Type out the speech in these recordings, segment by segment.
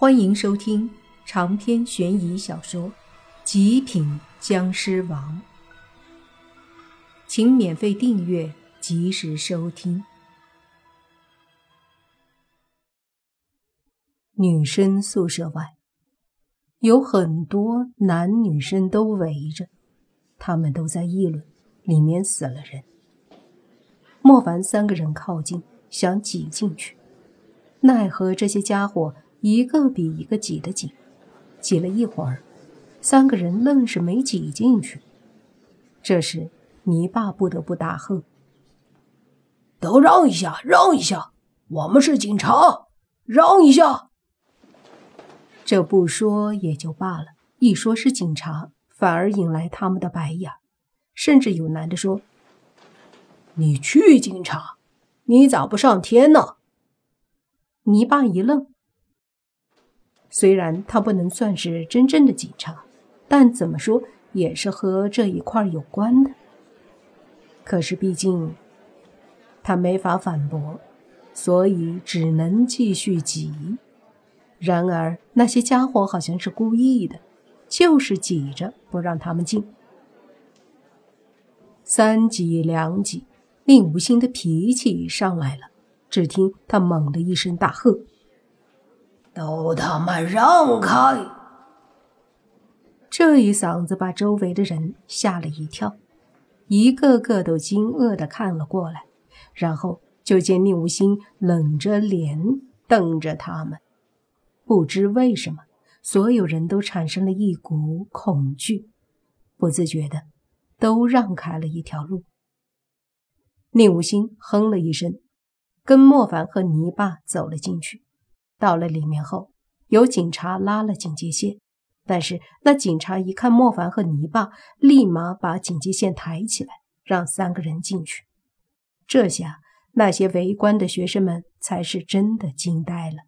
欢迎收听长篇悬疑小说《极品僵尸王》，请免费订阅，及时收听。女生宿舍外有很多男女生都围着，他们都在议论里面死了人。莫凡三个人靠近，想挤进去，奈何这些家伙。一个比一个挤得紧，挤了一会儿，三个人愣是没挤进去。这时，泥巴不得不大喝：“都让一下，让一下！我们是警察，让一下！”这不说也就罢了，一说是警察，反而引来他们的白眼。甚至有男的说：“你去警察，你咋不上天呢？”泥巴一愣。虽然他不能算是真正的警察，但怎么说也是和这一块有关的。可是毕竟他没法反驳，所以只能继续挤。然而那些家伙好像是故意的，就是挤着不让他们进。三挤两挤，令无心的脾气上来了。只听他猛地一声大喝。都他妈让开！这一嗓子把周围的人吓了一跳，一个个都惊愕的看了过来，然后就见宁无心冷着脸瞪着他们。不知为什么，所有人都产生了一股恐惧，不自觉的都让开了一条路。宁无心哼了一声，跟莫凡和泥巴走了进去。到了里面后，有警察拉了警戒线，但是那警察一看莫凡和泥巴，立马把警戒线抬起来，让三个人进去。这下那些围观的学生们才是真的惊呆了，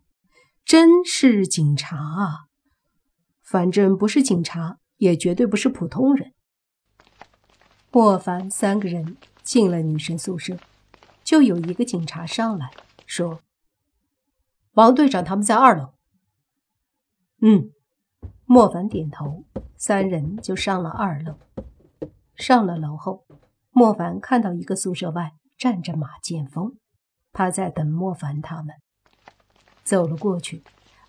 真是警察啊！反正不是警察，也绝对不是普通人。莫凡三个人进了女生宿舍，就有一个警察上来说。王队长他们在二楼。嗯，莫凡点头，三人就上了二楼。上了楼后，莫凡看到一个宿舍外站着马剑锋，他在等莫凡他们。走了过去，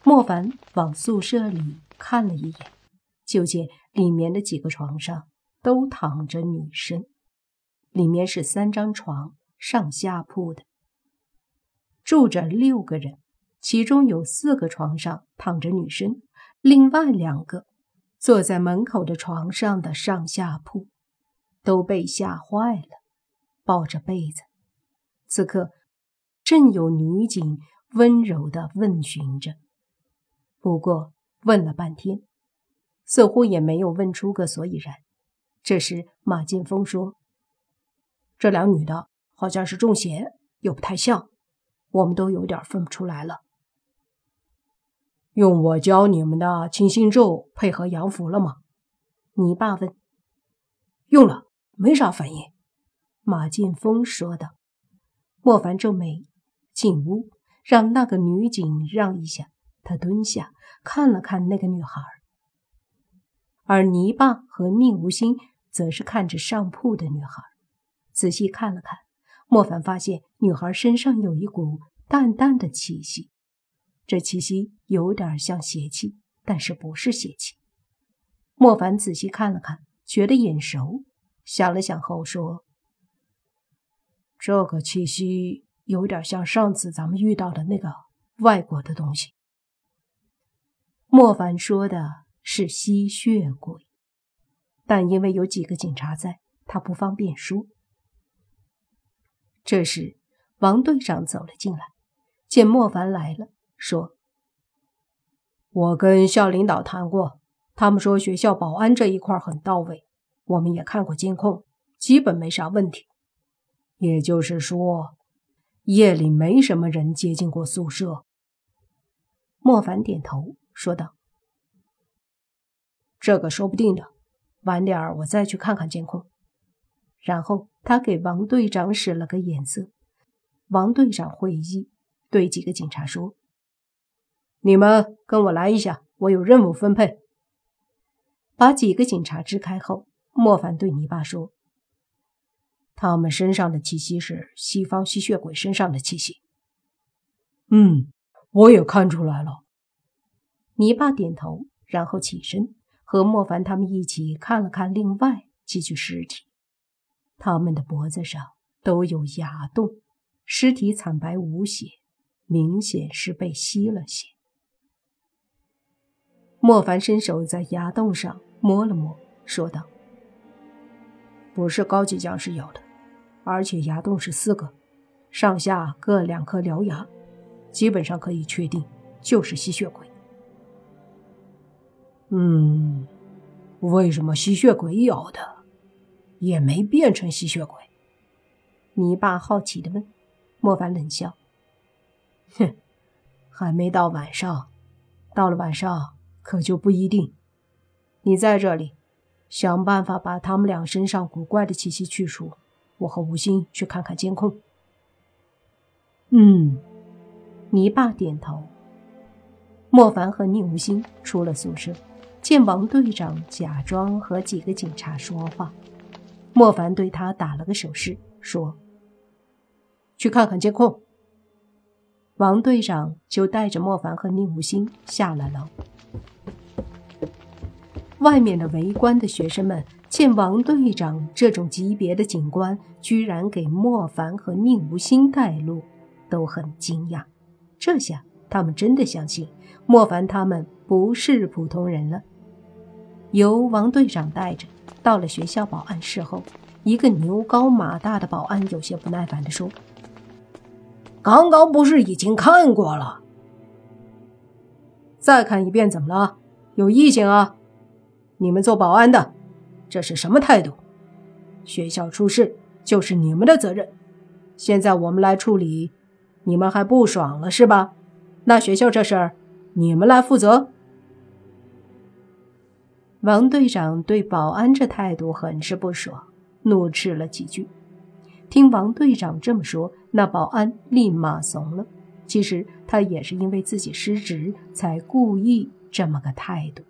莫凡往宿舍里看了一眼，就见里面的几个床上都躺着女生，里面是三张床，上下铺的，住着六个人。其中有四个床上躺着女生，另外两个坐在门口的床上的上下铺都被吓坏了，抱着被子。此刻正有女警温柔地问询着，不过问了半天，似乎也没有问出个所以然。这时马剑锋说：“这两女的好像是中邪，又不太像，我们都有点分不出来了。”用我教你们的清心咒配合阳符了吗？你爸问。用了，没啥反应。马剑锋说道。莫凡皱眉，进屋让那个女警让一下。他蹲下看了看那个女孩，而泥巴和宁无心则是看着上铺的女孩，仔细看了看。莫凡发现女孩身上有一股淡淡的气息。这气息有点像邪气，但是不是邪气。莫凡仔细看了看，觉得眼熟，想了想后说：“这个气息有点像上次咱们遇到的那个外国的东西。”莫凡说的是吸血鬼，但因为有几个警察在，他不方便说。这时，王队长走了进来，见莫凡来了。说：“我跟校领导谈过，他们说学校保安这一块很到位，我们也看过监控，基本没啥问题。也就是说，夜里没什么人接近过宿舍。”莫凡点头说道：“这个说不定的，晚点我再去看看监控。”然后他给王队长使了个眼色，王队长会意，对几个警察说。你们跟我来一下，我有任务分配。把几个警察支开后，莫凡对泥巴说：“他们身上的气息是西方吸血鬼身上的气息。”嗯，我也看出来了。泥巴点头，然后起身，和莫凡他们一起看了看另外几具尸体。他们的脖子上都有牙洞，尸体惨白无血，明显是被吸了血。莫凡伸手在牙洞上摸了摸，说道：“不是高级僵尸咬的，而且牙洞是四个，上下各两颗獠牙，基本上可以确定就是吸血鬼。”嗯，为什么吸血鬼咬的也没变成吸血鬼？泥巴好奇的问。莫凡冷笑：“哼，还没到晚上，到了晚上。”可就不一定。你在这里，想办法把他们俩身上古怪的气息去除。我和吴昕去看看监控。嗯，泥巴点头。莫凡和宁无心出了宿舍，见王队长假装和几个警察说话，莫凡对他打了个手势，说：“去看看监控。”王队长就带着莫凡和宁无心下了楼。外面的围观的学生们见王队长这种级别的警官居然给莫凡和宁无心带路，都很惊讶。这下他们真的相信莫凡他们不是普通人了。由王队长带着到了学校保安室后，一个牛高马大的保安有些不耐烦地说：“刚刚不是已经看过了？再看一遍怎么了？有意见啊？”你们做保安的，这是什么态度？学校出事就是你们的责任，现在我们来处理，你们还不爽了是吧？那学校这事儿，你们来负责。王队长对保安这态度很是不爽，怒斥了几句。听王队长这么说，那保安立马怂了。其实他也是因为自己失职，才故意这么个态度。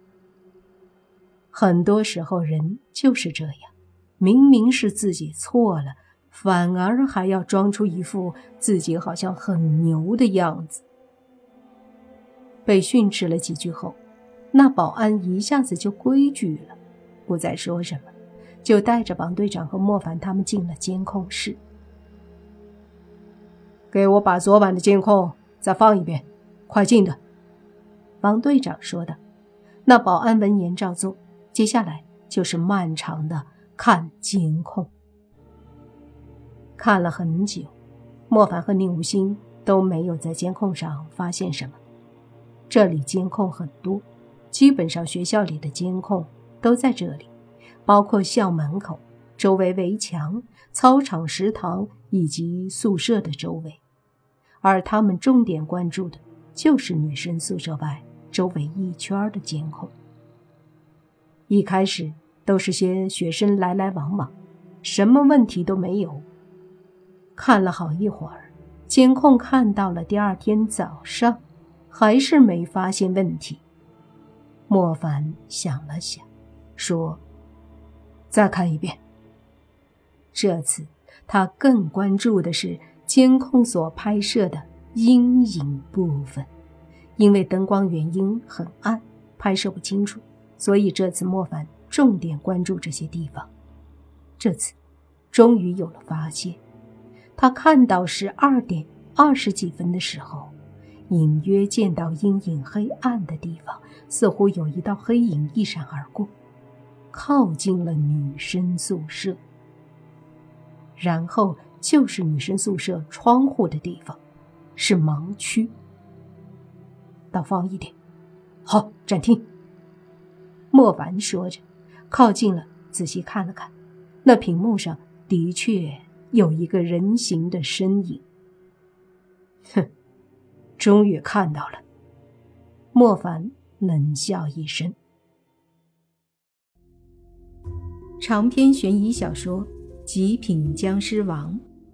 很多时候，人就是这样，明明是自己错了，反而还要装出一副自己好像很牛的样子。被训斥了几句后，那保安一下子就规矩了，不再说什么，就带着王队长和莫凡他们进了监控室。给我把昨晚的监控再放一遍，快进的。王队长说的。那保安闻言照做。接下来就是漫长的看监控，看了很久，莫凡和宁无心都没有在监控上发现什么。这里监控很多，基本上学校里的监控都在这里，包括校门口、周围围墙、操场、食堂以及宿舍的周围。而他们重点关注的就是女生宿舍外周围一圈的监控。一开始都是些学生来来往往，什么问题都没有。看了好一会儿，监控看到了第二天早上，还是没发现问题。莫凡想了想，说：“再看一遍。”这次他更关注的是监控所拍摄的阴影部分，因为灯光原因很暗，拍摄不清楚。所以这次莫凡重点关注这些地方，这次终于有了发现。他看到十二点二十几分的时候，隐约见到阴影黑暗的地方，似乎有一道黑影一闪而过，靠近了女生宿舍。然后就是女生宿舍窗户的地方，是盲区。倒放一点，好，暂停。莫凡说着，靠近了，仔细看了看，那屏幕上的确有一个人形的身影。哼，终于看到了。莫凡冷笑一声。长篇悬疑小说《极品僵尸王》